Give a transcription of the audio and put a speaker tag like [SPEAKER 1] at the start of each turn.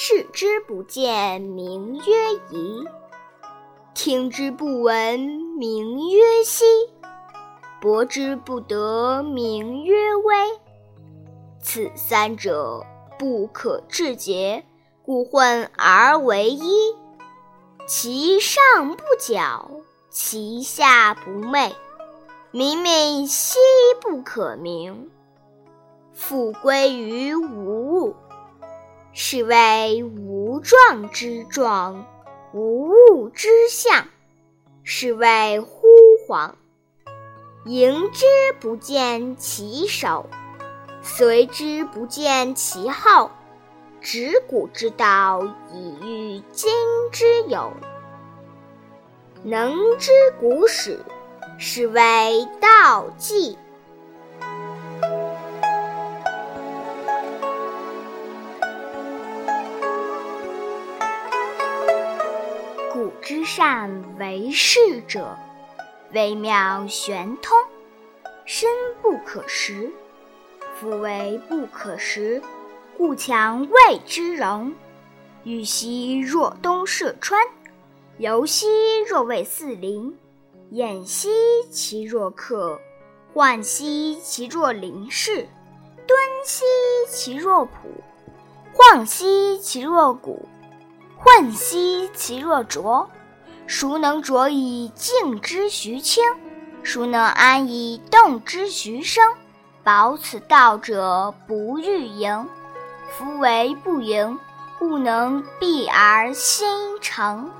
[SPEAKER 1] 视之不见，名曰夷；听之不闻，名曰希；博之不得，名曰微。此三者，不可致诘，故混而为一。其上不矫，其下不昧，明明兮不可名。复归于无物，是谓无状之状，无物之象，是谓惚恍。迎之不见其首，随之不见其后。执古之道，以御今之有。能知古始，是谓道纪。之善为士者，微妙玄通，深不可识。夫为不可识，故强谓之容。予昔若东涉川，游兮若为四邻，偃兮其若客，涣兮其若邻士，敦兮其若朴，晃兮其若谷。混兮其若浊，孰能浊以静之徐清？孰能安以动之徐生？保此道者，不欲盈。夫为不盈，故能避而心诚。